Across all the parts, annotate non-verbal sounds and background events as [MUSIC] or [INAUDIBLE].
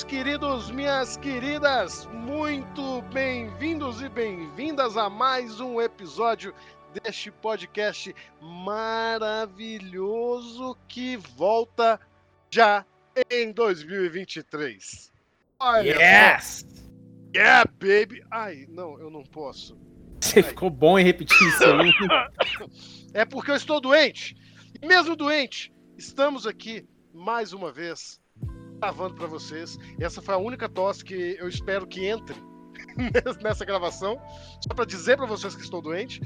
Meus queridos, minhas queridas, muito bem-vindos e bem-vindas a mais um episódio deste podcast maravilhoso que volta já em 2023. Olha Yes! só. Yeah, baby! Ai, não, eu não posso. Você ficou bom em repetir isso aí. [LAUGHS] É porque eu estou doente. E mesmo doente, estamos aqui mais uma vez gravando para vocês. Essa foi a única tosse que eu espero que entre [LAUGHS] nessa gravação, só para dizer para vocês que estou doente.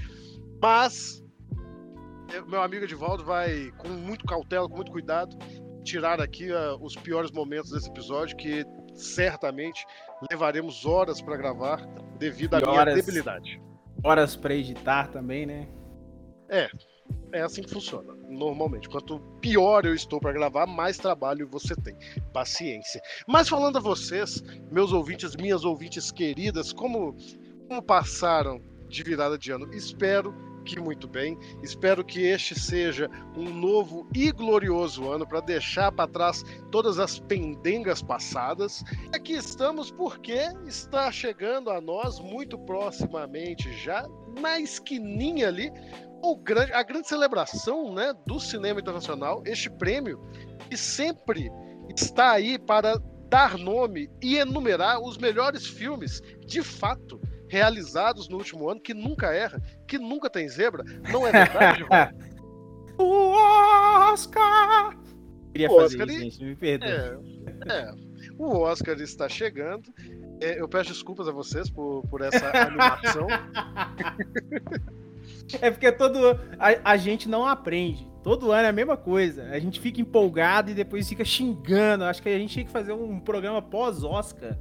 Mas eu- meu amigo Edivaldo vai com muito cautela, com muito cuidado, tirar aqui ah, os piores momentos desse episódio que certamente levaremos horas para gravar devido à minha horas. debilidade. Horas pra editar também, né? É assim que funciona, normalmente. Quanto pior eu estou para gravar, mais trabalho você tem. Paciência. Mas falando a vocês, meus ouvintes, minhas ouvintes queridas, como, como passaram de virada de ano? Espero que muito bem. Espero que este seja um novo e glorioso ano para deixar para trás todas as pendengas passadas. Aqui estamos porque está chegando a nós muito proximamente já na esquininha ali o grande, a grande celebração né, do cinema internacional, este prêmio, que sempre está aí para dar nome e enumerar os melhores filmes, de fato, realizados no último ano, que nunca erra, que nunca tem zebra. Não é verdade, [LAUGHS] o Oscar! Queria O fazer Oscar isso, gente, me perdoe. É, é. O Oscar está chegando. É, eu peço desculpas a vocês por, por essa [LAUGHS] animação. É porque todo a, a gente não aprende. Todo ano é a mesma coisa. A gente fica empolgado e depois fica xingando. Acho que a gente tinha que fazer um programa pós-Oscar.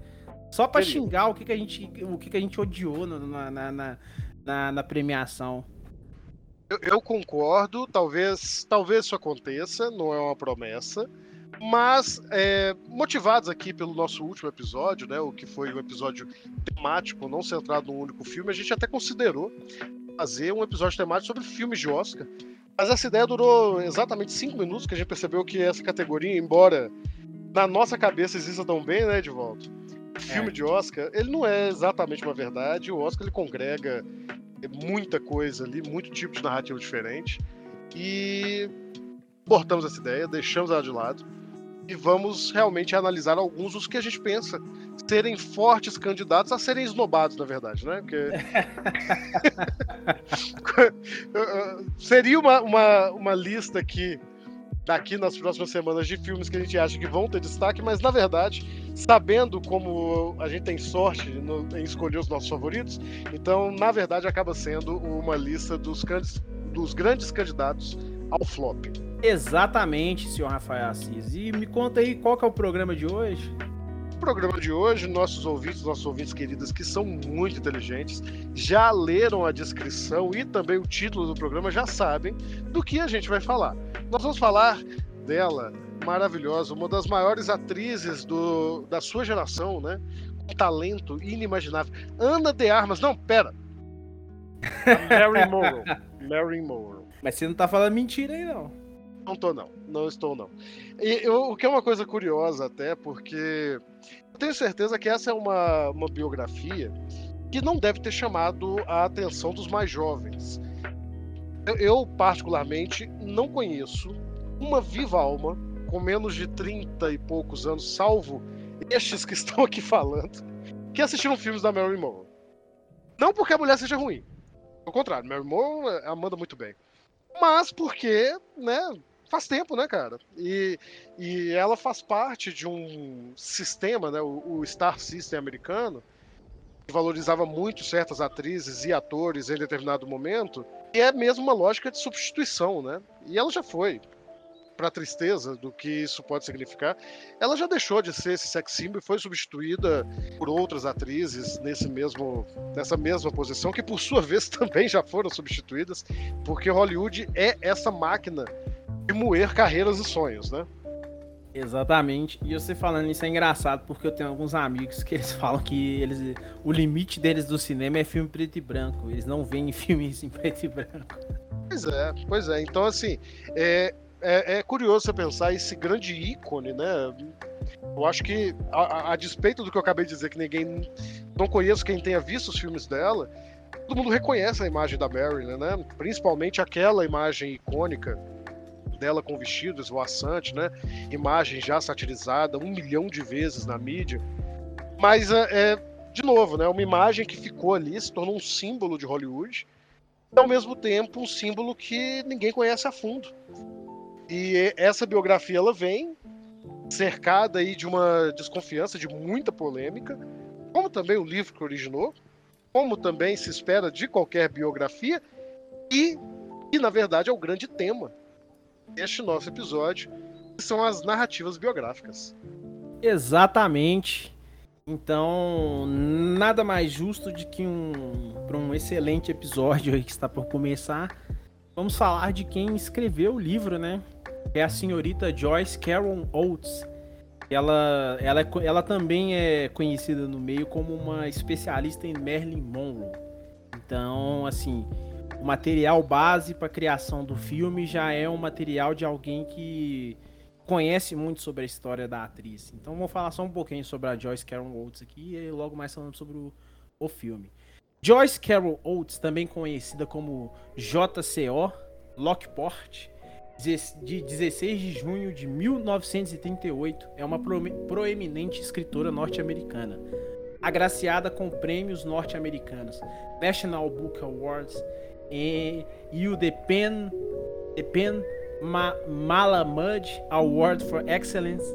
Só pra xingar o que, que a gente o que, que a gente odiou na, na, na, na- na premiação. Eu, eu concordo, talvez, talvez isso aconteça, não é uma promessa. Mas, é, motivados aqui pelo nosso último episódio, né, o que foi um episódio temático, não centrado num único filme, a gente até considerou fazer um episódio temático sobre filmes de Oscar. Mas essa ideia durou exatamente cinco minutos, que a gente percebeu que essa categoria, embora na nossa cabeça exista tão bem, né, de volta. Filme É. de Oscar, ele não é exatamente uma verdade. O Oscar ele congrega muita coisa ali, muito tipo de narrativa diferente. E cortamos essa ideia, deixamos ela de lado e vamos realmente analisar alguns dos que a gente pensa serem fortes candidatos a serem esnobados, na verdade, né? Porque [LAUGHS] seria uma, uma, uma lista aqui daqui nas próximas semanas de filmes que a gente acha que vão ter destaque, mas na verdade, sabendo como a gente tem sorte no- em escolher os nossos favoritos, então na verdade acaba sendo uma lista dos grandes, dos grandes candidatos ao flop. Exatamente, senhor Rafael Assis. E me conta aí qual que é o programa de hoje? No programa de hoje, nossos ouvintes, nossos ouvintes queridas que são muito inteligentes, já leram a descrição e também o título do programa, já sabem do que a gente vai falar. Nós vamos falar dela, maravilhosa, uma das maiores atrizes do, da sua geração, né? Com talento inimaginável. Ana de Armas, não, pera. [LAUGHS] A Mary Morrow. Mary Morrow. Mas você não tá falando mentira aí, não. Não tô, não. Não estou, não. E eu- o que é uma coisa curiosa até, porque eu tenho certeza que essa é uma, uma biografia que não deve ter chamado a atenção dos mais jovens. Eu, eu, particularmente, não conheço uma viva alma com menos de 30 e poucos anos, salvo estes que [LAUGHS] estão aqui falando, que assistiram filmes da Mary Monroe. Não porque a mulher seja ruim. Ao contrário, Mary Monroe manda muito bem. Mas porque, né, faz tempo, né, cara? E, e ela faz parte de um sistema, né, o, o Star System americano, que valorizava muito certas atrizes e atores em determinado momento, e é mesmo uma lógica de substituição, né? E ela já foi para tristeza do que isso pode significar, ela já deixou de ser esse sex symbol e foi substituída por outras atrizes nesse mesmo, nessa mesma posição, que por sua vez [LAUGHS] também já foram substituídas, porque Hollywood é essa máquina de moer carreiras e sonhos, né? Exatamente. E você falando isso é engraçado porque eu tenho alguns amigos que eles [LAUGHS] falam que eles o limite deles do cinema é filme preto e branco. Eles não veem [LAUGHS] filmes em preto e branco. Pois é, pois é. Então assim, é, é, é curioso você pensar esse grande ícone, né? Eu acho que, a, a, despeito do que eu acabei de dizer, que ninguém. Não conheço quem tenha visto os filmes dela, todo mundo reconhece a imagem da Marilyn, né? Principalmente aquela imagem icônica dela com vestido esvoaçante, né? Imagem já satirizada um milhão de vezes na mídia. Mas, é, é, de novo, né? Uma imagem que ficou ali, se tornou um símbolo de Hollywood, e ao mesmo tempo um símbolo que ninguém conhece a fundo. E essa biografia ela vem cercada aí de uma desconfiança, de muita polêmica, como também o livro que originou, como também se espera de qualquer biografia, e, e na verdade é o grande tema deste nosso episódio, que são as narrativas biográficas. Exatamente. Então, nada mais justo de que um para um excelente episódio que está por começar, vamos falar de quem escreveu o livro, né? é a senhorita Joyce Carol Oates. Ela, ela, é ela também é conhecida no meio como uma especialista em Marilyn Monroe. Então, assim, o material base para criação do filme já é um material de alguém que conhece muito sobre a história da atriz. Então, vou falar só um pouquinho sobre a Joyce Carol Oates aqui e logo mais falando sobre o, o filme. Joyce Carol Oates, também conhecida como JCO Lockport, de 16 de junho de 1938, é uma proeminente escritora norte-americana, agraciada com prêmios norte-americanos, National Book Awards e, o The Pen, The Pen Ma Malamud Award for Excellence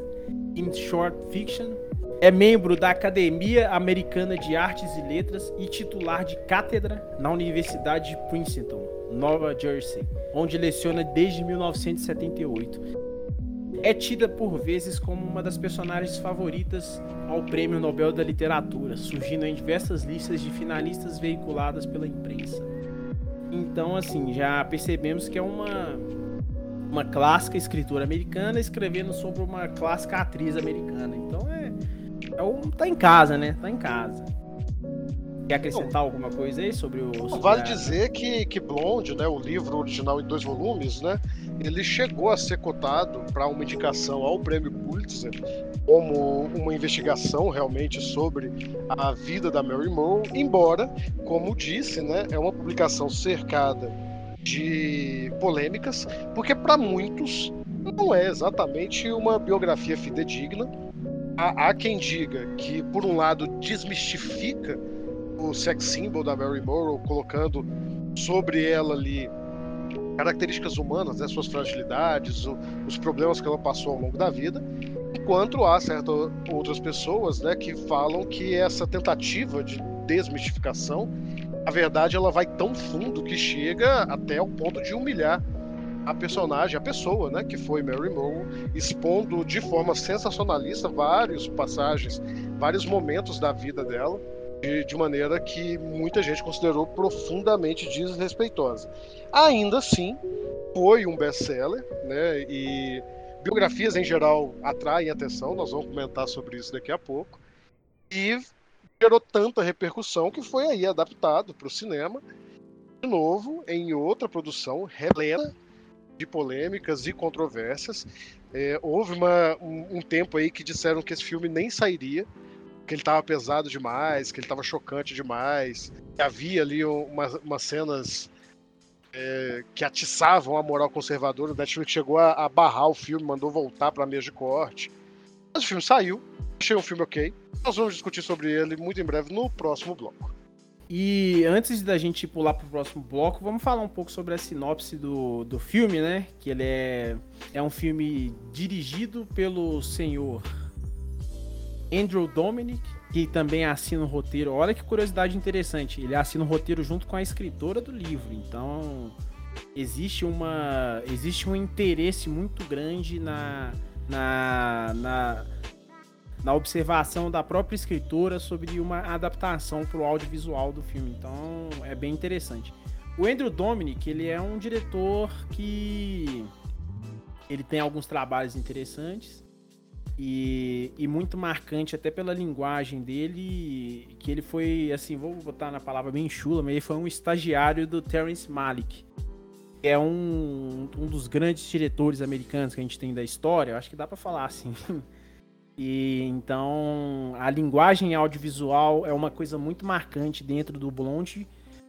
in Short Fiction. É membro da Academia Americana de Artes e Letras e titular de cátedra na Universidade de Princeton. Nova Jersey, onde leciona desde 1978. É tida por vezes como uma das personagens favoritas ao Prêmio Nobel da Literatura, surgindo em diversas listas de finalistas veiculadas pela imprensa. Então, assim, já percebemos que é uma uma clássica escritora americana escrevendo sobre uma clássica atriz americana. Então é, é tá em casa, né? Tá em casa. Quer acrescentar alguma coisa aí sobre o. Sobre vale a... dizer que, que Blonde, né, o livro original em dois volumes, né, ele chegou a ser cotado para uma indicação ao prêmio Pulitzer como uma investigação realmente sobre a vida da Mary Monroe, embora, como disse, né, é uma publicação cercada de polêmicas, porque para muitos não é exatamente uma biografia fidedigna. Há, há quem diga que, por um lado, desmistifica o sex symbol da Mary Morrow, colocando sobre ela ali características humanas, né, suas fragilidades, o, os problemas que ela passou ao longo da vida, enquanto há certas outras pessoas né, que falam que essa tentativa de desmistificação, a verdade, ela vai tão fundo que chega até o ponto de humilhar a personagem, a pessoa, né, que foi Mary Monroe, expondo de forma sensacionalista vários passagens, vários momentos da vida dela de, de maneira que muita gente considerou profundamente desrespeitosa. Ainda assim, foi um best-seller, né? E biografias em geral atraem atenção, nós vamos comentar sobre isso daqui a pouco. E gerou tanta repercussão que foi aí adaptado para o cinema, de novo, em outra produção repleta de polêmicas e controvérsias. É, houve uma, um, um tempo aí que disseram que esse filme nem sairia que ele tava pesado demais, que ele tava chocante demais. Havia ali umas, umas cenas é, que atiçavam a moral conservadora. O Netflix chegou a, a barrar o filme, mandou voltar pra mesa de corte. Mas o filme saiu, achei um filme ok. Nós vamos discutir sobre ele muito em breve no próximo bloco. E antes da gente pular pro próximo bloco, vamos falar um pouco sobre a sinopse do, do filme, né? Que ele é, é um filme dirigido pelo senhor Andrew Dominic, que também assina o roteiro. Olha que curiosidade interessante. Ele assina o roteiro junto com a escritora do livro. Então, existe uma existe um interesse muito grande na na, na, na observação da própria escritora sobre uma adaptação para o audiovisual do filme. Então, é bem interessante. O Andrew Dominic, ele é um diretor que ele tem alguns trabalhos interessantes. E, e, muito marcante até pela linguagem dele, que ele foi, assim, vou botar na palavra bem chula, mas ele foi um estagiário do Terence Malick, que é um, um dos grandes diretores americanos que a gente tem da história, acho que dá para falar assim. [LAUGHS] E então a linguagem audiovisual é uma coisa muito marcante dentro do Blonde.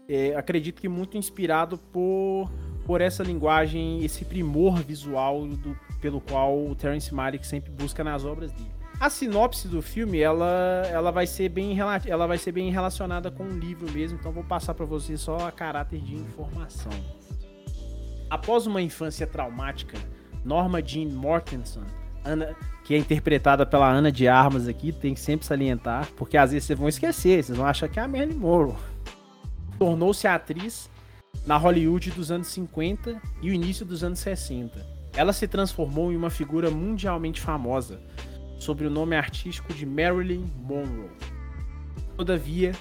É, acredito que muito inspirado por, por essa linguagem, esse primor visual do, pelo qual o Terence Malick sempre busca nas obras dele. A sinopse do filme, ela, ela, vai ser bem, ela vai ser bem relacionada com o livro mesmo, então vou passar para você só a caráter de informação. Após uma infância traumática, Norma Jean Mortensen, Ana, que é interpretada pela Ana de Armas aqui, tem que sempre salientar, porque às vezes vocês vão esquecer, vocês vão achar que é a Marilyn Monroe. Tornou-se atriz na Hollywood dos anos 50 e o início dos anos 60 ela se transformou em uma figura mundialmente famosa, sob o nome artístico de Marilyn Monroe. Todavia,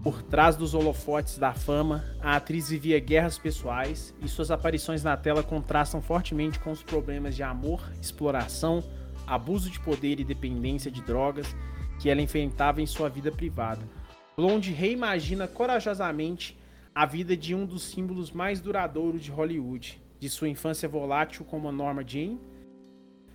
por trás dos holofotes da fama, a atriz vivia guerras pessoais e suas aparições na tela contrastam fortemente com os problemas de amor, exploração, abuso de poder e dependência de drogas que ela enfrentava em sua vida privada. Blonde reimagina corajosamente a vida de um dos símbolos mais duradouros de Hollywood, de sua infância volátil como a Norma Jean,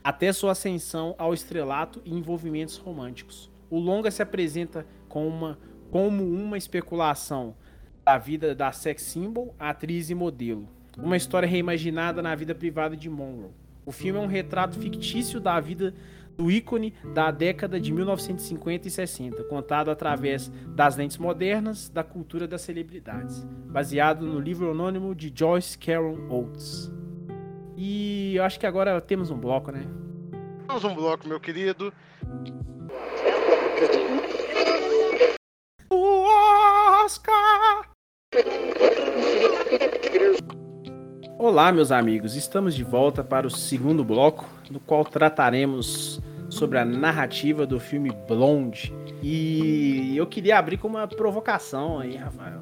até sua ascensão ao estrelato e envolvimentos românticos. O longa se apresenta com uma, como uma especulação da vida da sex symbol, atriz e modelo. Uma história reimaginada na vida privada de Monroe. O filme é um retrato fictício da vida do ícone da década de 1950 e 60, contado através das lentes modernas da cultura das celebridades, baseado no livro anônimo de Joyce Carol Oates. E eu acho que agora temos um bloco, né? Temos um bloco, meu querido. O Oscar! Olá, meus amigos, estamos de volta para o segundo bloco, no qual trataremos sobre a narrativa do filme Blonde. E eu queria abrir com uma provocação aí, Rafael.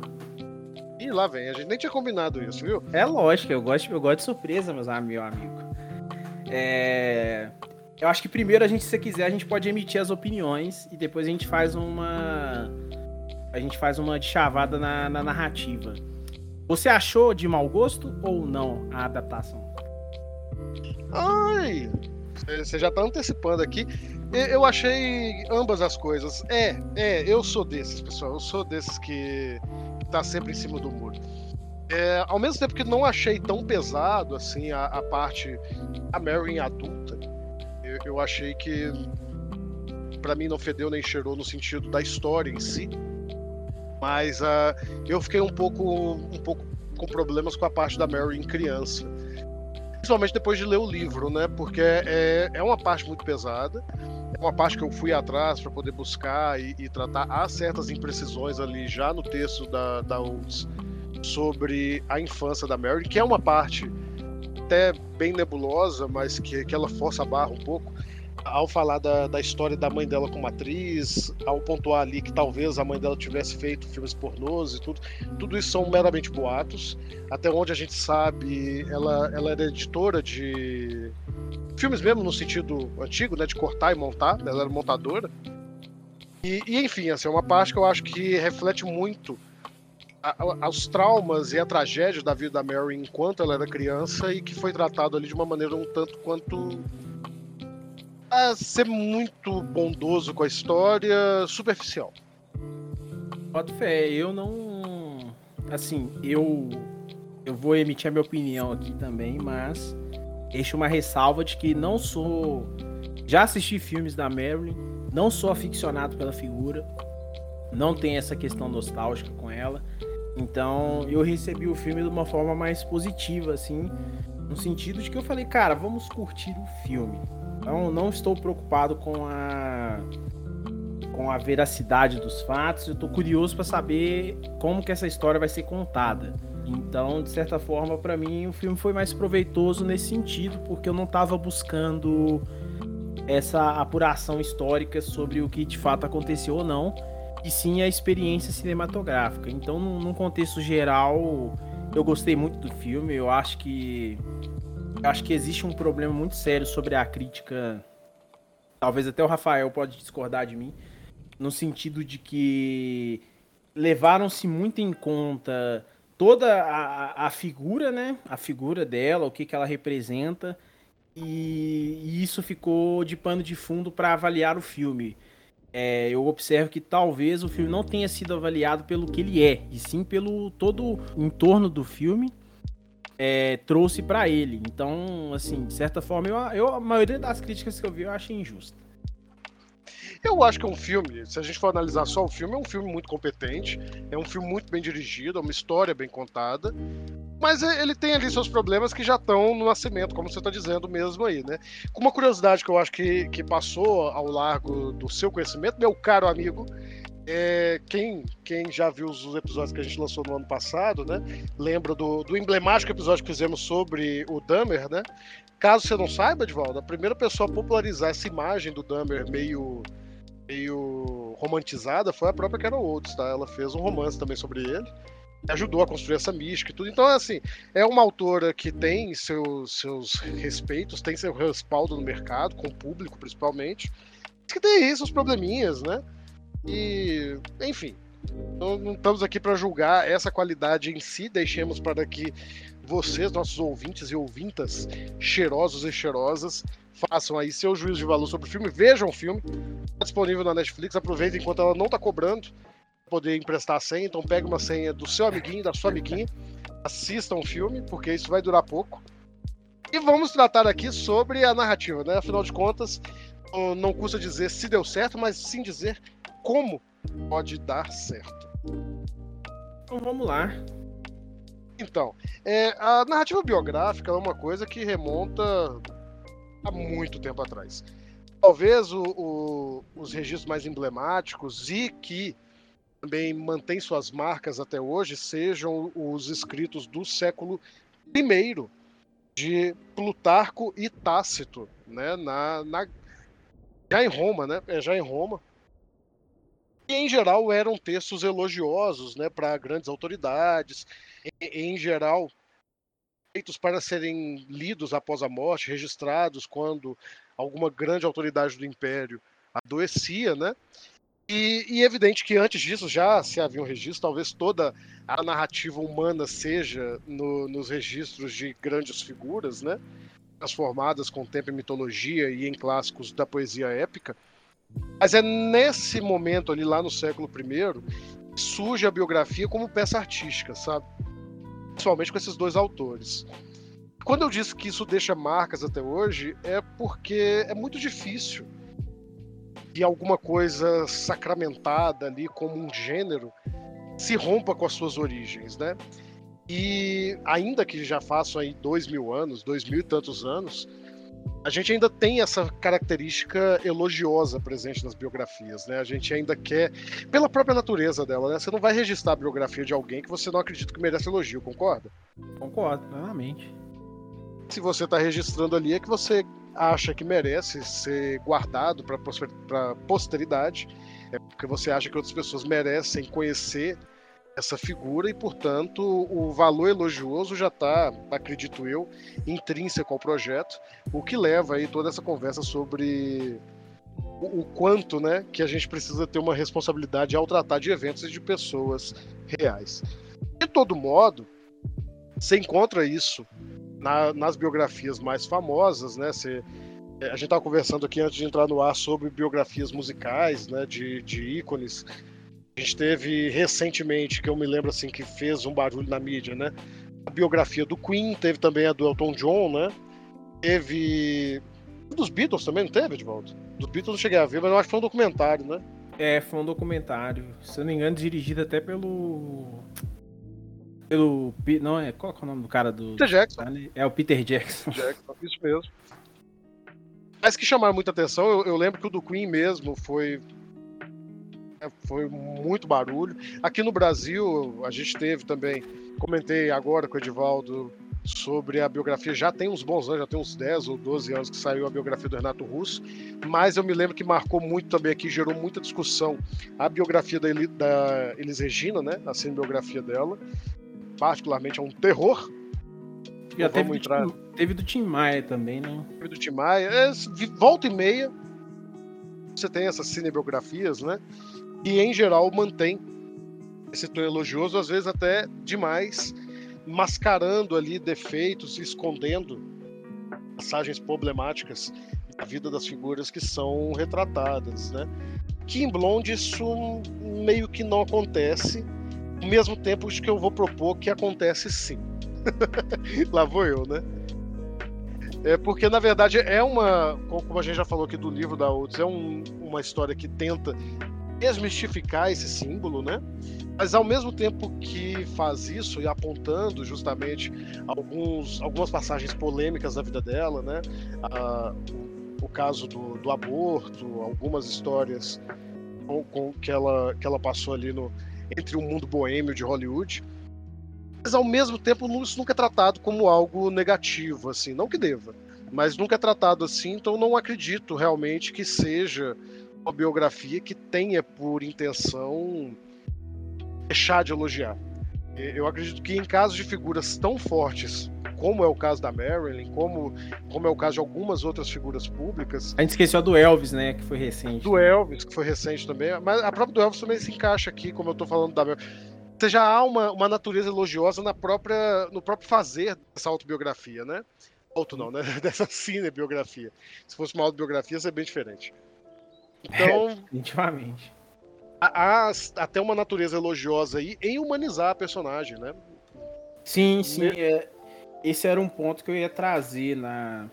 E lá vem, a gente nem tinha combinado isso, viu? É lógico, eu gosto, eu gosto de surpresa, meus meu amigo. É... Eu acho que primeiro a gente, se quiser, a gente pode emitir as opiniões e depois a gente faz uma. A gente faz uma de chavada na, na narrativa. Você achou de mau gosto ou não a adaptação? Ai, você já tá antecipando aqui. Eu achei ambas as coisas. É, é, eu sou desses, pessoal. Eu sou desses que tá sempre em cima do muro. É, ao mesmo tempo que não achei tão pesado assim a, a parte a Mary adulta, eu, eu achei que para mim não fedeu nem cheirou no sentido da história em si. Mas uh, eu fiquei um pouco, um pouco com problemas com a parte da Mary em criança principalmente depois de ler o livro, né? Porque é, é uma parte muito pesada, é uma parte que eu fui atrás para poder buscar e, e, tratar. Há certas imprecisões ali já no texto da, da Olds sobre a infância da Mary, que é uma parte até bem nebulosa, mas que, que ela força a barra um pouco ao falar da, da história da mãe dela como atriz, ao pontuar ali que talvez a mãe dela tivesse feito filmes pornôs e tudo, tudo isso são meramente boatos. Até onde a gente sabe, ela, ela era editora de filmes mesmo no sentido antigo, né, de cortar e montar, ela era montadora. E, e enfim, assim, é uma parte que eu acho que reflete muito aos traumas e a tragédia da vida da Mary enquanto ela era criança e que foi tratado ali de uma maneira um tanto quanto a ser muito bondoso com a história, superficial. Pode fé, eu não. Assim, eu. Eu vou emitir a minha opinião aqui também, mas deixo uma ressalva de que não sou. Já assisti filmes da Marilyn, não sou aficionado pela figura, não tem essa questão nostálgica com ela. Então eu recebi o filme de uma forma mais positiva, assim, no sentido de que eu falei, cara, vamos curtir o filme. Então não estou preocupado com a com a veracidade dos fatos. Eu estou curioso para saber como que essa história vai ser contada. Então, de certa forma, para mim o filme foi mais proveitoso nesse sentido, porque eu não estava buscando essa apuração histórica sobre o que de fato aconteceu ou não e sim a experiência cinematográfica. Então, num, contexto geral, eu gostei muito do filme. Eu acho que acho que existe um problema muito sério sobre a crítica. Talvez até o Rafael pode discordar de mim, no sentido de que levaram-se muito em conta toda a, a figura, né? A figura dela, o que, que ela representa, e, e isso ficou de pano de fundo para avaliar o filme é, eu observo que talvez o filme não tenha sido avaliado pelo que ele é, e sim pelo todo o entorno do filme é, trouxe para ele. Então, assim, de certa forma, eu, eu, a maioria das críticas que eu vi eu achei injusta. Eu acho que é um filme, se a gente for analisar só o filme, é um filme muito competente, é um filme muito bem dirigido, é uma história bem contada, mas ele tem ali seus problemas que já estão no nascimento, como você está dizendo mesmo aí, né? Com uma curiosidade que eu acho que, que passou ao largo do seu conhecimento, meu caro amigo, é, quem, quem já viu os episódios que a gente lançou no ano passado, né? Lembra do, do emblemático episódio que fizemos sobre o Dahmer, né? Caso você não saiba, Edvaldo, a primeira pessoa a popularizar essa imagem do Dahmer meio meio romantizada foi a própria Carol Oates, tá? Ela fez um romance também sobre ele, ajudou a construir essa mística e tudo. Então, assim, é uma autora que tem seus, seus respeitos, tem seu respaldo no mercado, com o público principalmente, que tem aí seus probleminhas, né? E, enfim, não, estamos aqui para julgar essa qualidade em si, deixemos para que vocês, nossos ouvintes e ouvintas cheirosos e cheirosas, façam aí seu juízo de valor sobre o filme, vejam o filme, está disponível na Netflix, aproveitem enquanto ela não está cobrando, poder emprestar a senha, então pegue uma senha do seu amiguinho, da sua amiguinha, assistam o filme, porque isso vai durar pouco. E vamos tratar aqui sobre a narrativa, né? Afinal de contas, não custa dizer se deu certo, mas sim dizer como pode dar certo. Então vamos lá. Então, é, a narrativa biográfica é uma coisa que remonta há muito tempo atrás. Talvez o, o, os registros mais emblemáticos e que também mantêm suas marcas até hoje sejam os escritos do século I de Plutarco e Tácito, né, na, na, já em Roma, né, é, já em Roma, e em geral eram textos elogiosos, né, para grandes autoridades, em, em geral feitos para serem lidos após a morte, registrados quando alguma grande autoridade do império adoecia, né? E, e evidente que antes disso já se havia um registro, talvez toda a narrativa humana seja no, nos registros de grandes figuras, né? Transformadas com o tempo em mitologia e em clássicos da poesia épica. Mas é nesse momento ali, lá no século I, que surge a biografia como peça artística, sabe? Principalmente com esses dois autores. Quando eu disse que isso deixa marcas até hoje, é porque é muito difícil que alguma coisa sacramentada ali como um gênero se rompa com as suas origens, né? E ainda que já façam aí dois mil anos, dois mil e tantos anos, a gente ainda tem essa característica elogiosa presente nas biografias, né? A gente ainda quer, pela própria natureza dela, né? Você não vai registrar a biografia de alguém que você não acredita que merece elogio, concorda? Concordo, plenamente. Se você está registrando ali, é que você acha que merece ser guardado para a posteridade, é porque você acha que outras pessoas merecem conhecer essa figura e, portanto, o valor elogioso já está, acredito eu, intrínseco ao projeto, o que leva aí toda essa conversa sobre o, o quanto, né, que a gente precisa ter uma responsabilidade ao tratar de eventos e de pessoas reais. De todo modo, você encontra isso na, nas biografias mais famosas, né? Você É, a gente estava conversando aqui antes de entrar no ar sobre biografias musicais, né, de, de ícones. A gente teve recentemente, que eu me lembro assim, que fez um barulho na mídia, né? A biografia do Queen, teve também a do Elton John, né? Teve. Dos Beatles também, não teve, Edvaldo? Dos Beatles eu cheguei a ver, mas eu acho que foi um documentário, né? É, foi um documentário. Se eu não me engano, dirigido até pelo. Pelo. Não, é. Qual é o nome do cara do. Peter Jackson. É o Peter Jackson. Jackson, isso mesmo. Mas que chamaram muita atenção, eu, eu lembro que o do Queen mesmo foi foi muito barulho. Aqui no Brasil, a gente teve também, comentei agora com o Edivaldo sobre a biografia, já tem uns bons anos, já tem uns 10 ou 12 anos que saiu a biografia do Renato Russo, mas eu me lembro que marcou muito também aqui, gerou muita discussão a biografia da, Eli, da Elis Regina, né, a cinebiografia dela, particularmente é um terror, já teve, entrar... do Tim, teve do Tim Maia também, né? Teve do Tim Maia. É, volta e meia, você tem essas cinebiografias, né? E em geral mantém esse tom elogioso, às vezes até demais, mascarando ali defeitos, escondendo passagens problemáticas da vida das figuras que são retratadas, né? Que em Blonde isso meio que não acontece, ao mesmo tempo que eu vou propor que acontece sim. [LAUGHS] Lá vou eu, né? É porque, na verdade, é uma. Como a gente já falou aqui do livro da Odes, é um, uma história que tenta desmistificar esse símbolo, né? Mas ao mesmo tempo que faz isso e apontando justamente alguns, algumas passagens polêmicas da vida dela, né? Ah, o, caso do, do, aborto, algumas histórias com, com, que, ela, que ela passou ali no, entre o mundo boêmio de Hollywood mas ao mesmo tempo isso nunca é tratado como algo negativo, assim, não que deva, mas nunca é tratado assim, então não acredito realmente que seja uma biografia que tenha por intenção deixar de elogiar. Eu acredito que em casos de figuras tão fortes, como é o caso da Marilyn, como, como é o caso de algumas outras figuras públicas. A gente esqueceu do Elvis, né? Que foi recente. Do Elvis, que foi recente também. Mas a própria do Elvis também se encaixa aqui, como eu tô falando da Marilyn você já há uma, uma natureza elogiosa na própria, no próprio fazer dessa autobiografia, né? Auto não, né? [LAUGHS] Dessa cinebiografia. Se fosse uma autobiografia, seria bem diferente. Então. [LAUGHS] Definitivamente. Há, há até uma natureza elogiosa aí em humanizar a personagem, né? Sim, sim. É, esse era um ponto que eu ia trazer na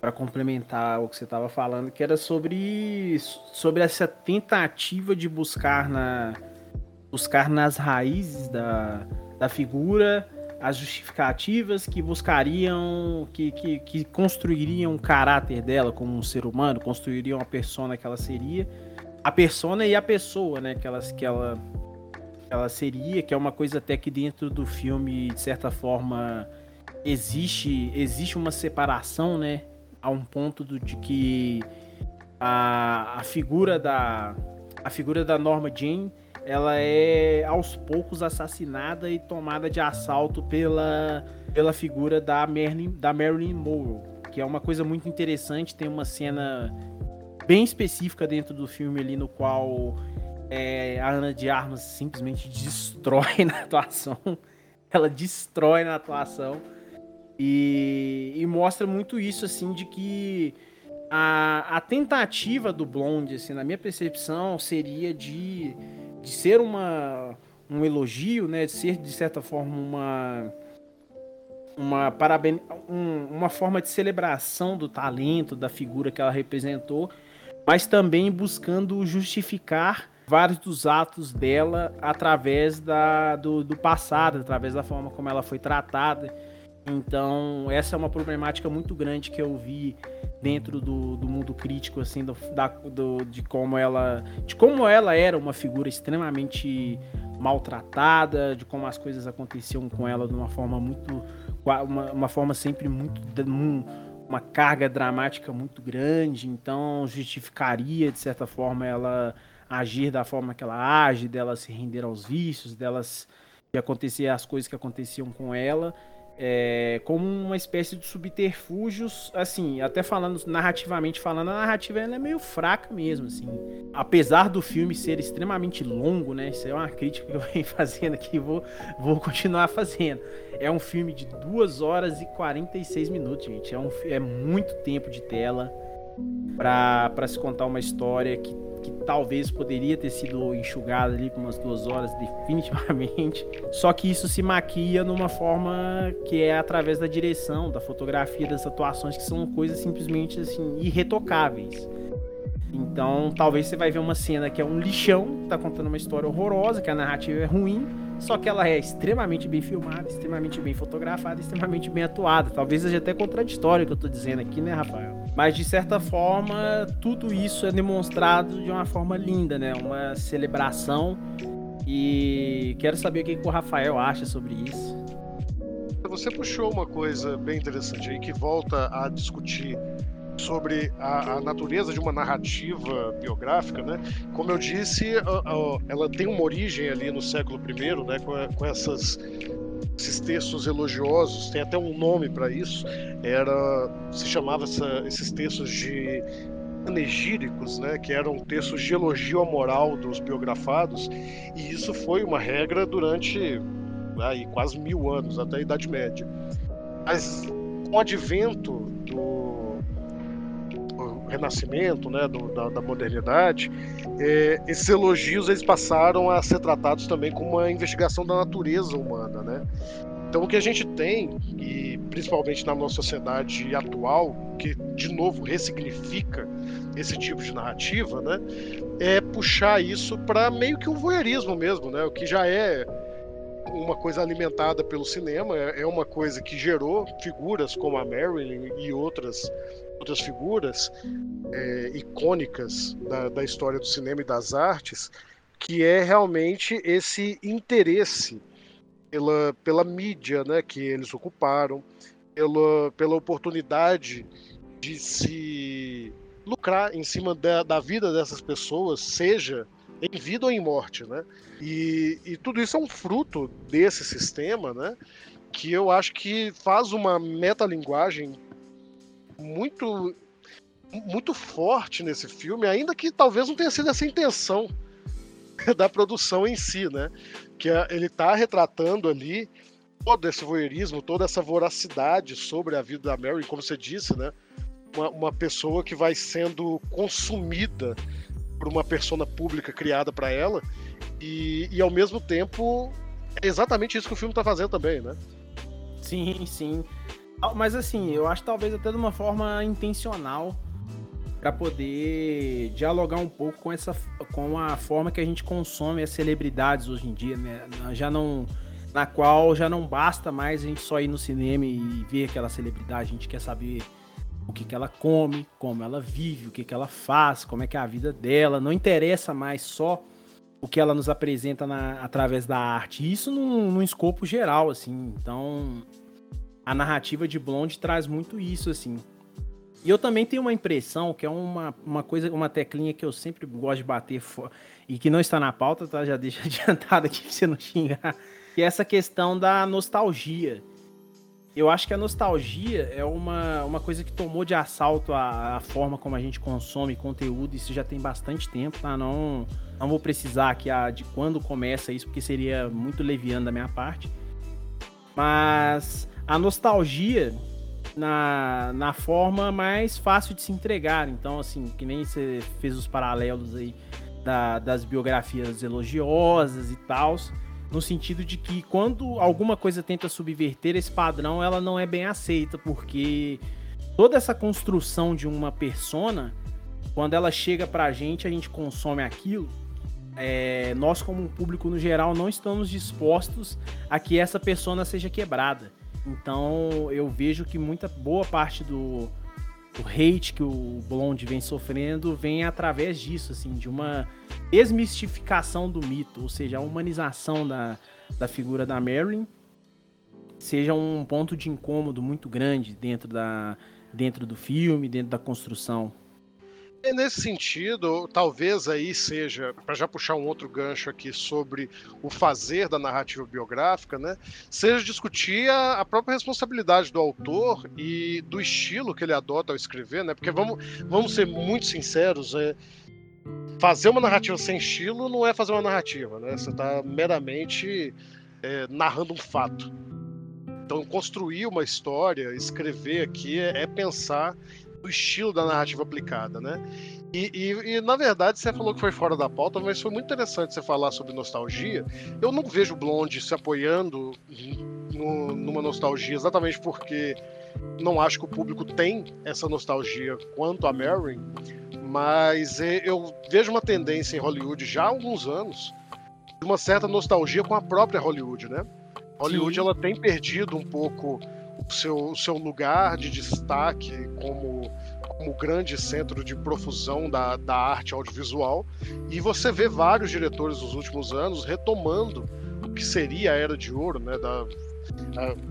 para complementar o que você estava falando, que era sobre sobre essa tentativa de buscar na buscar nas raízes da, da figura as justificativas que buscariam, que, que, que construiriam o caráter dela como um ser humano, construiriam a persona que ela seria, a persona e a pessoa, né, que ela, que ela, ela seria, que é uma coisa até que dentro do filme, de certa forma, existe, existe uma separação, né, a um ponto do, de que a, a figura da a figura da Norma Jane ela é aos poucos assassinada e tomada de assalto pela, pela figura da Marilyn, da Marilyn Monroe, que é uma coisa muito interessante. Tem uma cena bem específica dentro do filme ali no qual é, a Ana de Armas simplesmente destrói [LAUGHS] na atuação. Ela destrói na atuação. E, e mostra muito isso, assim, de que a, a tentativa do Blonde, assim, na minha percepção, seria de de ser uma, um elogio, né, de ser de certa forma uma uma paraben um, uma forma de celebração do talento da figura que ela representou, mas também buscando justificar vários dos atos dela através da, do, do passado, através da forma como ela foi tratada. Então, essa é uma problemática muito grande que eu vi dentro do, do mundo crítico, assim, do, da, do, de como ela. De como ela era uma figura extremamente maltratada, de como as coisas aconteciam com ela de uma forma muito. Uma, uma forma sempre muito. uma carga dramática muito grande, então justificaria, de certa forma, ela agir da forma que ela age, dela se render aos vícios, delas de acontecer as coisas que aconteciam com ela é, como uma espécie de subterfúgios, assim, até falando narrativamente falando, a narrativa é meio fraca mesmo, assim. Apesar do filme ser extremamente longo, né? Isso é uma crítica que eu venho [LAUGHS] fazendo aqui, vou, vou continuar fazendo. É um filme de 2 horas e 46 minutos, gente. É, um, é muito tempo de tela para se contar uma história que que talvez poderia ter sido enxugada ali com umas duas horas, [LAUGHS] definitivamente. Só que isso se maquia numa forma que é através da direção, da fotografia, das atuações, que são coisas simplesmente assim, irretocáveis. Então, talvez você vai ver uma cena que é um lixão, tá contando uma história horrorosa, que a narrativa é ruim, só que ela é extremamente bem filmada, extremamente bem fotografada, extremamente bem atuada. Talvez seja até contraditório o que eu tô dizendo aqui, né, Rafael? Mas de certa forma, tudo isso é demonstrado de uma forma linda, né? Uma celebração. E quero saber o que, o Rafael acha sobre isso. Você puxou uma coisa bem interessante aí que volta a discutir sobre a, a, natureza de uma narrativa biográfica, né? Como eu disse, ela tem uma origem ali no século I, né? Com essas esses textos elogiosos, tem até um nome para isso, era se chamava essa, esses textos de panegíricos, né, que eram textos de elogio à moral dos biografados, e isso foi uma regra durante aí, quase mil anos, até a Idade Média. Mas com o advento renascimento, né, do, da, da, modernidade, é, esses elogios eles passaram a ser tratados também como uma investigação da natureza humana, né? Então o que a gente tem, e principalmente na nossa sociedade atual, que de novo ressignifica esse tipo de narrativa, né, é puxar isso para meio que um voyeurismo mesmo, né? O que já é uma coisa alimentada pelo cinema, é, é uma coisa que gerou figuras como a Marilyn e outras outras figuras é, icônicas da, da história do cinema e das artes, que é realmente esse interesse pela, pela mídia né, que eles ocuparam, pela, pela oportunidade de se lucrar em cima da, da vida dessas pessoas, seja em vida ou em morte, né? E, e tudo isso é um fruto desse sistema, né? Que eu acho que faz uma metalinguagem muito muito forte nesse filme, ainda que talvez não tenha sido essa intenção [LAUGHS] da produção em si, né? Que é, ele está retratando ali todo esse voyeurismo, toda essa voracidade sobre a vida da Mary, como você disse, né? Uma, uma pessoa que vai sendo consumida por uma persona pública criada para ela e, e ao mesmo tempo é exatamente isso que o filme está fazendo também, né? Sim, sim. Mas assim, eu acho talvez até de uma forma intencional para poder dialogar um pouco com essa com a forma que a gente consome as celebridades hoje em dia, né? Já não na qual já não basta mais a gente só ir no cinema e ver aquela celebridade, a gente quer saber o que, que ela come, como ela vive, o que, que ela faz, como é que é a vida dela. Não interessa mais só o que ela nos apresenta na, através da arte. Isso num, num escopo geral, assim. Então, a narrativa de Blonde traz muito isso, assim. E eu também tenho uma impressão que é uma, uma coisa, uma teclinha que eu sempre gosto de bater e que não está na pauta, tá? Já deixa [LAUGHS] adiantado aqui pra você não xingar. Que é essa questão da nostalgia. Eu acho que a nostalgia é uma, uma coisa que tomou de assalto a, a forma como a gente consome conteúdo. Isso já tem bastante tempo, tá? Não, não vou precisar aqui a, de quando começa isso, porque seria muito leviano da minha parte. Mas a nostalgia na, na forma mais fácil de se entregar. Então, assim, que nem você fez os paralelos aí da, das biografias elogiosas e tal, no sentido de que quando alguma coisa tenta subverter esse padrão, ela não é bem aceita, porque toda essa construção de uma persona, quando ela chega pra gente, a gente consome aquilo, é, nós como público no geral não estamos dispostos a que essa persona seja quebrada. Então eu vejo que muita boa parte do, do hate que o Blonde vem sofrendo vem através disso, assim, de uma desmistificação do mito, ou seja, a humanização da, da figura da Marilyn seja um ponto de incômodo muito grande dentro, da, dentro do filme, dentro da construção. E nesse sentido, talvez aí seja, para já puxar um outro gancho aqui sobre o fazer da narrativa biográfica, né, seja discutir a, a própria responsabilidade do autor e do estilo que ele adota ao escrever, né, porque vamos, vamos ser muito sinceros, é, fazer uma narrativa sem estilo não é fazer uma narrativa, né, você está meramente é, narrando um fato. Então, construir uma história, escrever aqui, é, é pensar o estilo da narrativa aplicada, né? E, e, e, na verdade você falou que foi fora da pauta, mas foi muito interessante você falar sobre nostalgia. Eu não vejo Blonde se apoiando no, numa nostalgia exatamente porque não acho que o público tem essa nostalgia quanto a Marin, mas eu vejo uma tendência em Hollywood já há alguns anos de uma certa nostalgia com a própria Hollywood, né? Hollywood Sim. ela tem perdido um pouco o seu, seu lugar de destaque como, como grande centro de profusão da, da arte audiovisual. E você vê vários diretores nos últimos anos retomando o que seria a Era de Ouro, né? Da,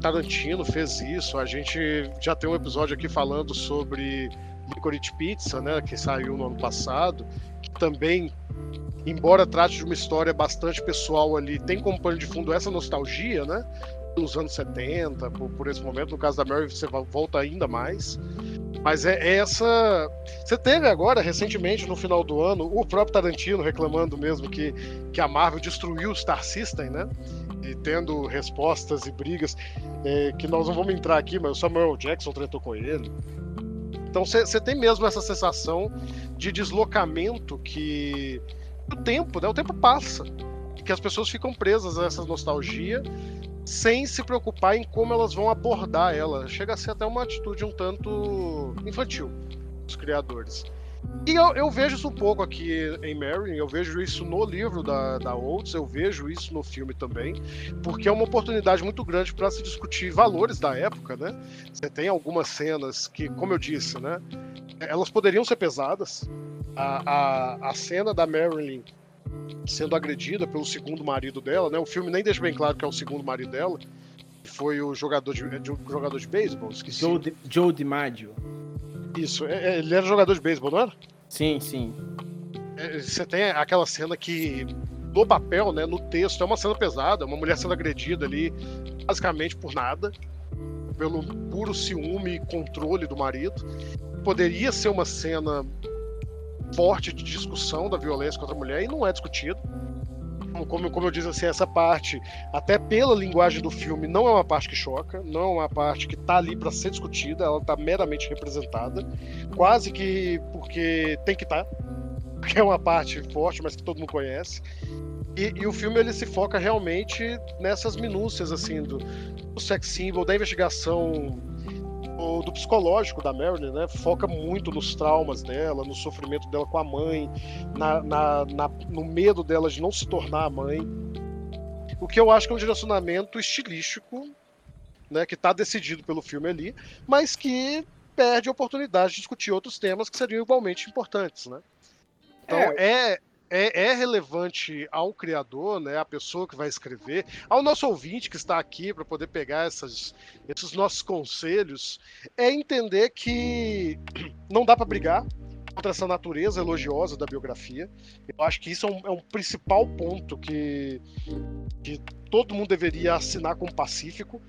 Tarantino fez isso. A gente já tem um episódio aqui falando sobre Licorice Pizza, né, que saiu no ano passado, que também, embora trate de uma história bastante pessoal ali, tem como pano de fundo essa nostalgia, né? Nos anos 70, por, por, esse momento. No caso da Mary, você volta ainda mais. Mas é, é, essa. Você teve agora, recentemente, no final do ano, o próprio Tarantino reclamando mesmo que, que a Marvel destruiu o Star System, né? E tendo respostas e brigas é, que nós não vamos entrar aqui, mas o Samuel Jackson tratou com ele. Então você tem mesmo essa sensação de deslocamento que o tempo, né? O tempo passa. Que as pessoas ficam presas a essa nostalgia sem se preocupar em como elas vão abordar ela. Chega a ser até uma atitude um tanto infantil dos criadores. E eu, eu, vejo isso um pouco aqui em Mary, eu vejo isso no livro da, da Oates, eu vejo isso no filme também, porque é uma oportunidade muito grande para se discutir valores da época, né? Você tem algumas cenas que, como eu disse, né? Elas poderiam ser pesadas. A, a, a cena da Marilyn sendo agredida pelo segundo marido dela, né? O filme nem deixa bem claro que é o segundo marido dela. Foi o jogador de, de jogador de beisebol, esqueci. Joe, Joe DiMaggio. Isso, é, é, ele era jogador de beisebol, não era? Sim, sim. É, você tem aquela cena que no papel, né, no texto, é uma cena pesada, uma mulher sendo agredida ali, basicamente por nada, pelo puro ciúme e controle do marido. Poderia ser uma cena forte de discussão da violência contra a mulher e não é discutido. Como, como eu disse assim, essa parte, até pela linguagem do filme, não é uma parte que choca, não é uma parte que está ali para ser discutida, ela está meramente representada, quase que porque tem que estar, tá, porque é uma parte forte, mas que todo mundo conhece. E, e, o filme ele se foca realmente nessas minúcias assim do, do sex symbol, da investigação do psicológico da Marilyn, né? Foca muito nos traumas dela, no sofrimento dela com a mãe, na, na, na, no medo dela de não se tornar a mãe. O que eu acho que é um direcionamento estilístico, né? Que está decidido pelo filme ali, mas que perde a oportunidade de discutir outros temas que seriam igualmente importantes, né? Então é, é é, é, relevante ao criador, né, a pessoa que vai escrever, ao nosso ouvinte que está aqui para poder pegar essas, esses nossos conselhos, é entender que não dá para brigar contra essa natureza elogiosa da biografia. Eu acho que isso é um, é um principal ponto que, que todo mundo deveria assinar como pacífico.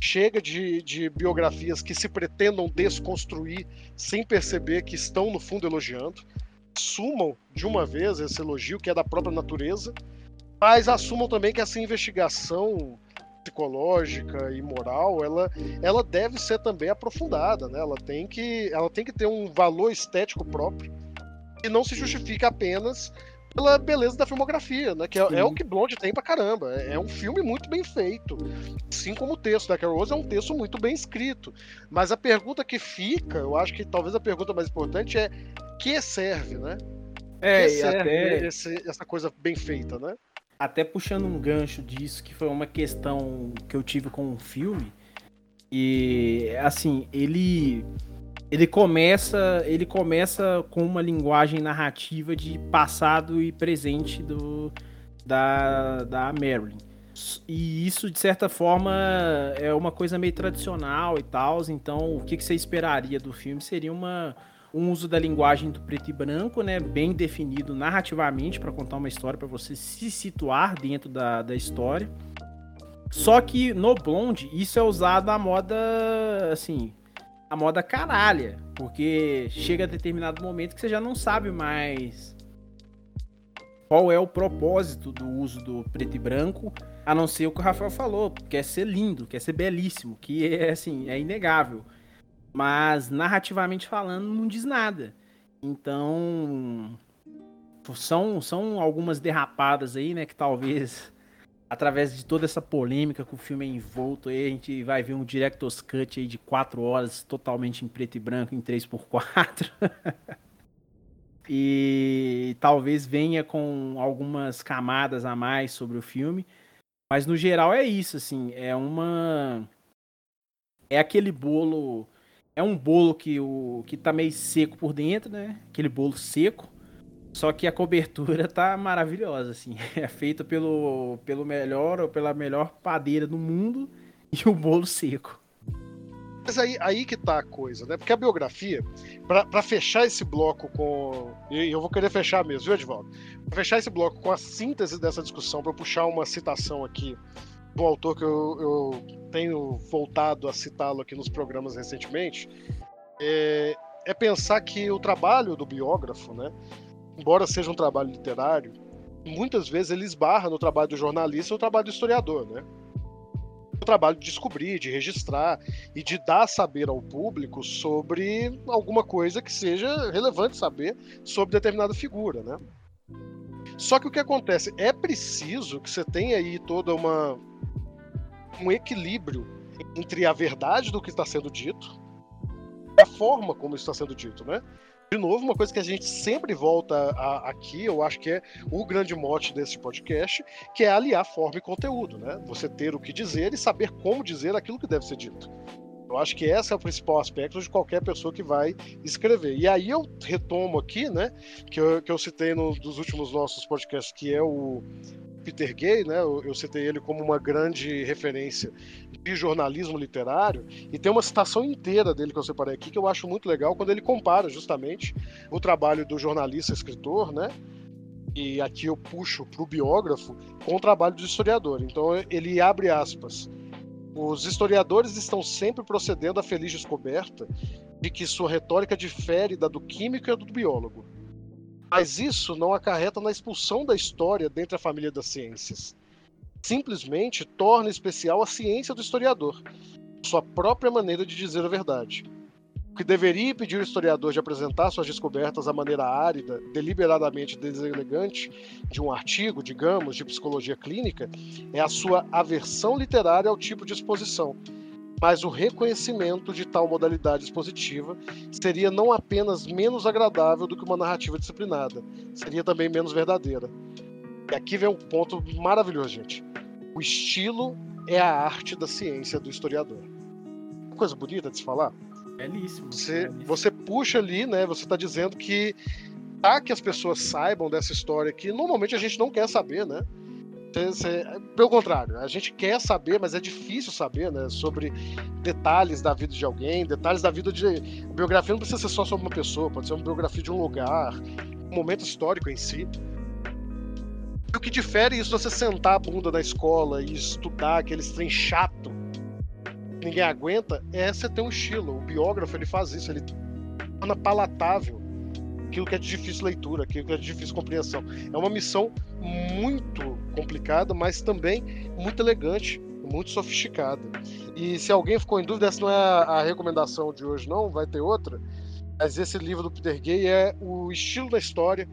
Chega de, de biografias que se pretendam desconstruir sem perceber que estão, no fundo, elogiando assumam de uma vez esse elogio que é da própria natureza, mas assumam também que essa investigação psicológica e moral, ela, ela deve ser também aprofundada, né? Ela tem que, ela tem que ter um valor estético próprio e não se justifica apenas pela beleza da filmografia, né? Que é, é, o que Blonde tem pra caramba. É, é, um filme muito bem feito. Assim como o texto da Carol Rose é um texto muito bem escrito. Mas a pergunta que fica, eu acho que talvez a pergunta mais importante é que serve, né? É, que serve até... esse, essa coisa bem feita, né? Até puxando um gancho disso, que foi uma questão que eu tive com o filme. E assim, ele ele começa ele começa com uma linguagem narrativa de passado e presente do da, da Marilyn. E isso, de certa forma, é uma coisa meio tradicional e tal. Então, o que, que você esperaria do filme seria uma, um uso da linguagem do preto e branco, né, bem definido narrativamente para contar uma história para você se situar dentro da, da história. Só que no Blonde isso é usado à moda assim, a moda caralha, porque chega a determinado momento que você já não sabe mais qual é o propósito do uso do preto e branco, a não ser o que o Rafael falou, quer ser lindo, quer ser belíssimo, que é assim, é inegável. Mas narrativamente falando, não diz nada. Então, são, são algumas derrapadas aí, né, que talvez através de toda essa polêmica que o filme é envolto, aí a gente vai ver um director's cut aí de 4 horas totalmente em preto e branco em 3x4. [LAUGHS] e talvez venha com algumas camadas a mais sobre o filme, mas no geral é isso, assim, é uma é aquele bolo é um bolo que o que tá meio seco por dentro, né? Aquele bolo seco. Só que a cobertura tá maravilhosa, assim. [LAUGHS] É feita pelo, pelo melhor ou pela melhor padeira do mundo e o bolo seco. Mas aí, aí que tá a coisa, né? Porque a biografia, para fechar esse bloco com. E eu vou querer fechar mesmo, viu, Edvaldo? Pra fechar esse bloco com a síntese dessa discussão, para puxar uma citação aqui do autor que eu, eu tenho voltado a citá-lo aqui nos programas recentemente, é, é pensar que o trabalho do biógrafo, né? Embora seja um trabalho literário, muitas vezes ele esbarra no trabalho do jornalista no trabalho do historiador, né? O trabalho de descobrir, de registrar e de dar saber ao público sobre alguma coisa que seja relevante saber sobre determinada figura, né? Só que o que acontece é preciso que você tenha aí toda uma um equilíbrio entre a verdade do que está sendo dito a forma como está sendo dito, né? De novo, uma coisa que a gente sempre volta a, aqui, eu acho que é o grande mote desse podcast, que é aliar forma e conteúdo, né? Você ter o que dizer e saber como dizer aquilo que deve ser dito. Eu acho que esse é o principal aspecto de qualquer pessoa que vai escrever. E aí eu retomo aqui, né, que eu, que eu citei nos dos últimos nossos podcasts, que é o Peter Gay, né? Eu, citei ele como uma grande referência de jornalismo literário, e tem uma citação inteira dele que eu separei aqui que eu acho muito legal quando ele compara justamente o trabalho do jornalista escritor, né? E aqui eu puxo para o biógrafo com o trabalho do historiador. Então ele abre aspas. Os historiadores estão sempre procedendo à feliz descoberta de que sua retórica difere da do químico e do biólogo mas isso não acarreta na expulsão da história dentro da família das ciências. Simplesmente torna especial a ciência do historiador, sua própria maneira de dizer a verdade. O que deveria impedir o historiador de apresentar suas descobertas à maneira árida, deliberadamente deselegante, de um artigo, digamos, de psicologia clínica, é a sua aversão literária ao tipo de exposição, mas o reconhecimento de tal modalidade expositiva seria não apenas menos agradável do que uma narrativa disciplinada, seria também menos verdadeira. E aqui vem um ponto maravilhoso, gente. O estilo é a arte da ciência do historiador. Uma coisa bonita de se falar. Belíssimo. Você, belíssimo. você puxa ali, né? Você está dizendo que para que as pessoas saibam dessa história que normalmente a gente não quer saber, né? Pelo contrário, a gente quer saber, mas é difícil saber, né? Sobre detalhes da vida de alguém, detalhes da vida de. A biografia não precisa ser só sobre uma pessoa, pode ser uma biografia de um lugar, um momento histórico em si. o que difere isso de você sentar a bunda na escola e estudar aquele trem chato ninguém aguenta é você ter um estilo. O biógrafo ele faz isso, ele torna palatável aquilo que é de difícil leitura, aquilo que é de difícil compreensão. É uma missão muito complicada, mas também muito elegante, muito sofisticada. E se alguém ficou em dúvida, essa não é a recomendação de hoje, não, vai ter outra. Mas esse livro do Peter Gay é O Estilo da História,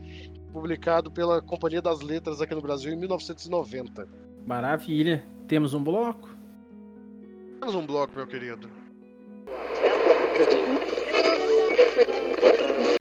publicado pela Companhia das Letras aqui no Brasil em 1990. Maravilha. Temos um bloco? Temos um bloco, meu querido.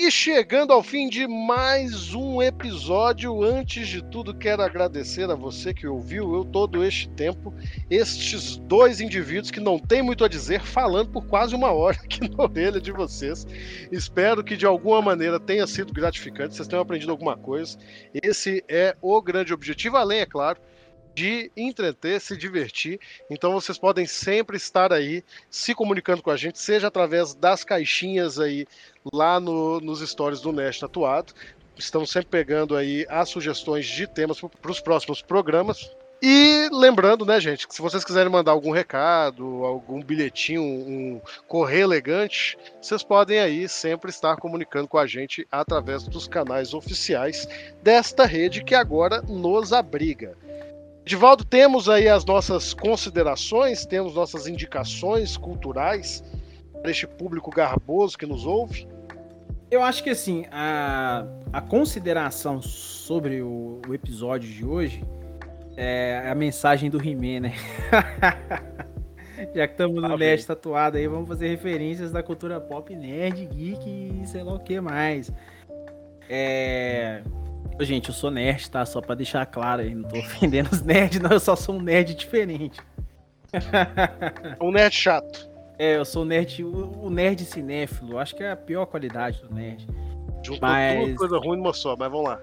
E chegando ao fim de mais um episódio, antes de tudo quero agradecer a você que ouviu eu todo este tempo, estes dois indivíduos que não tem muito a dizer, falando por quase uma hora aqui na orelha de vocês. Espero que de alguma maneira tenha sido gratificante, vocês tenham aprendido alguma coisa. Esse é o grande objetivo, além, é claro, de entreter, se divertir. Então vocês podem sempre estar aí se comunicando com a gente, seja através das caixinhas aí lá no, nos stories do Nest Atuado. Estamos sempre pegando aí as sugestões de temas para os próximos programas. E lembrando, né, gente, que se vocês quiserem mandar algum recado, algum bilhetinho, um correio elegante, vocês podem aí sempre estar comunicando com a gente através dos canais oficiais desta rede que agora nos abriga. Divaldo, temos aí as nossas considerações, temos nossas indicações culturais para este público garboso que nos ouve. Eu acho que assim, a, a consideração sobre o, o episódio de hoje é a mensagem do He-Man, né? [LAUGHS] Já que estamos no ah, tatuado aí, vamos fazer referências da cultura pop, nerd, geek e sei lá o que mais. É, Gente, eu sou nerd, tá? Só pra deixar claro aí, não tô [LAUGHS] ofendendo os nerds, não, eu só sou um nerd diferente. [LAUGHS] um nerd chato. É, eu sou nerd, o, nerd cinéfilo, acho que é a pior qualidade do nerd. Juntou mas... coisa ruim numa só, mas vamos lá.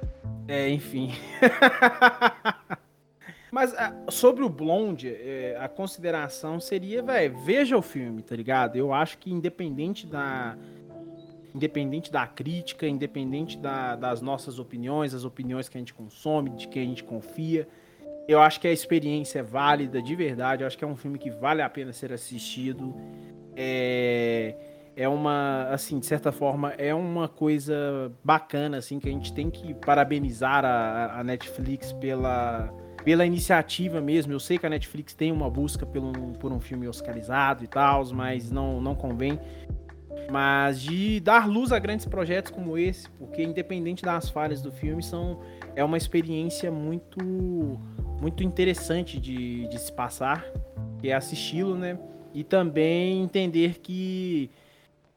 É, enfim. [LAUGHS] mas a, ah, sobre o Blonde, é, a consideração seria, velho, veja o filme, tá ligado? Eu acho que independente da independente da crítica, independente da, das nossas opiniões, as opiniões que a gente consome, de quem a gente confia. Eu acho que a experiência é válida de verdade. Eu acho que é um filme que vale a pena ser assistido. É, é uma, assim, de certa forma, é uma coisa bacana, assim, que a gente tem que parabenizar a, a Netflix pela, pela iniciativa mesmo. Eu sei que a Netflix tem uma busca um, por um filme oscarizado e tal, mas não, não convém mas de dar luz a grandes projetos como esse, porque independente das falhas do filme, são, é uma experiência muito muito interessante de, de se passar, que é assisti-lo, né? E também entender que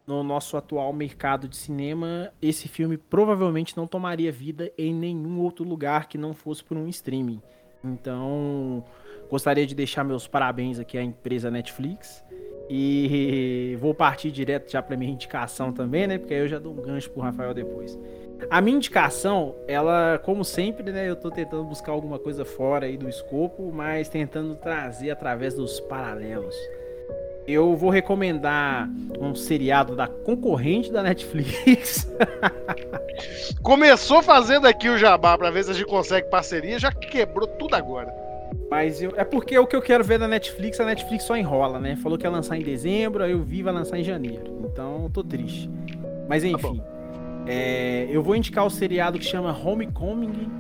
no nosso atual mercado de cinema, esse filme provavelmente não tomaria vida em nenhum outro lugar que não fosse por um streaming. Então, gostaria de deixar meus parabéns aqui à empresa Netflix e [LAUGHS] vou partir direto já para minha indicação também, né? Porque aí eu já dou um gancho pro Rafael depois. A minha indicação, ela, como sempre, né? Eu tô tentando buscar alguma coisa fora aí do escopo, mas tentando trazer através dos paralelos. Eu vou recomendar um seriado da concorrente da Netflix. [LAUGHS] Começou fazendo aqui o jabá para ver se a gente consegue parceria, já quebrou tudo agora. Mas eu, é porque o que eu quero ver da Netflix, a Netflix só enrola, né? Falou que ia lançar em dezembro, aí eu vi vai lançar em janeiro. Então, tô triste. Mas tá enfim. Tá é, eu vou indicar o seriado que chama Homecoming,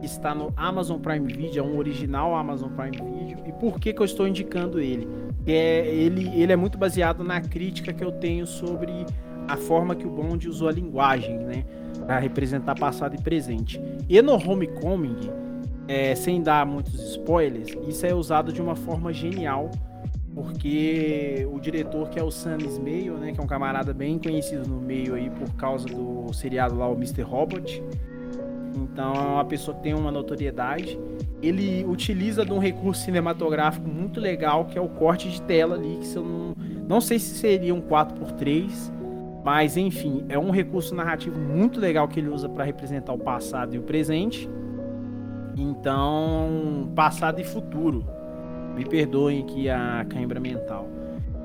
que está no Amazon Prime Video, é um original Amazon Prime Video. E por que, que eu estou indicando ele? É, ele? Ele é muito baseado na crítica que eu tenho sobre a forma que o Bond usou a linguagem, né? Para representar passado e presente. E no Homecoming é, sem dar muitos spoilers, isso é usado de uma forma genial, porque o diretor, que é o Sam Ismail, né, que é um camarada bem conhecido no meio aí por causa do seriado lá, o Mr. Robot, então é uma pessoa que tem uma notoriedade. Ele utiliza de um recurso cinematográfico muito legal, que é o corte de tela ali, que eu não, não sei se seria um 4x3, mas enfim, é um recurso narrativo muito legal que ele usa para representar o passado e o presente. Então, passado e futuro. Me perdoem aqui a cãibra mental.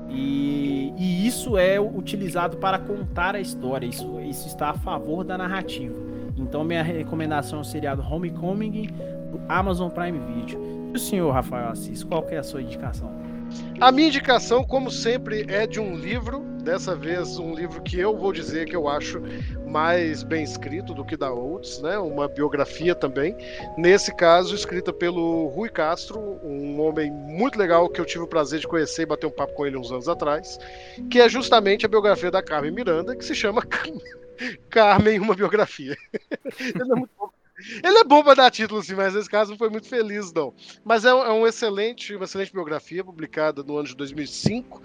E, e, isso é utilizado para contar a história. Isso, isso está a favor da narrativa. Então, minha recomendação é o seriado Homecoming do Amazon Prime Video. E o senhor, Rafael Assis, qual é a sua indicação? A minha indicação, como sempre, é de um livro. Dessa vez, um livro que eu vou dizer que eu acho mais bem escrito do que da outros, né? Uma biografia também. Nesse caso, escrita pelo Rui Castro, um homem muito legal que eu tive o prazer de conhecer e bater um papo com ele uns anos atrás, que é justamente a biografia da Carmen Miranda, que se chama Carmen, [LAUGHS] uma biografia. [LAUGHS] Ele é muito bom ele é bom para dar título, sim, mas nesse caso não foi muito feliz, não. Mas é, um, é um excelente, uma excelente biografia, publicada no ano de 2005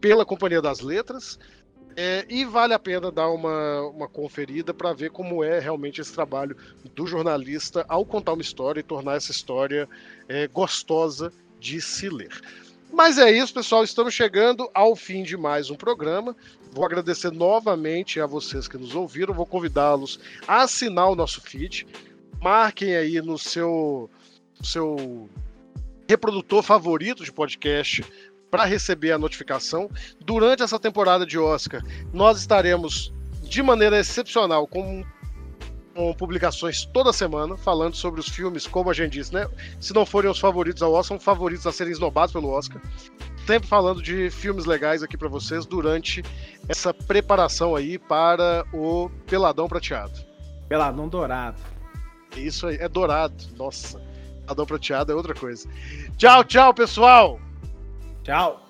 pela Companhia das Letras. É, e vale a pena dar uma, uma conferida para ver como é realmente esse trabalho do jornalista ao contar uma história e tornar essa história é, gostosa de se ler. Mas é isso, pessoal. Estamos chegando ao fim de mais um programa. Vou agradecer novamente a vocês que nos ouviram. Vou convidá-los a assinar o nosso feed marquem aí no seu, seu reprodutor favorito de podcast para receber a notificação. Durante essa temporada de Oscar, nós estaremos de maneira excepcional com, com, publicações toda semana, falando sobre os filmes, como a gente disse, né? Se não forem os favoritos ao Oscar, são favoritos a serem esnobados pelo Oscar. Sempre falando de filmes legais aqui para vocês durante essa preparação aí para o Peladão Prateado. Peladão Dourado. Isso aí, é dourado. Nossa, Adão prateado é outra coisa. Tchau, tchau, pessoal! Tchau!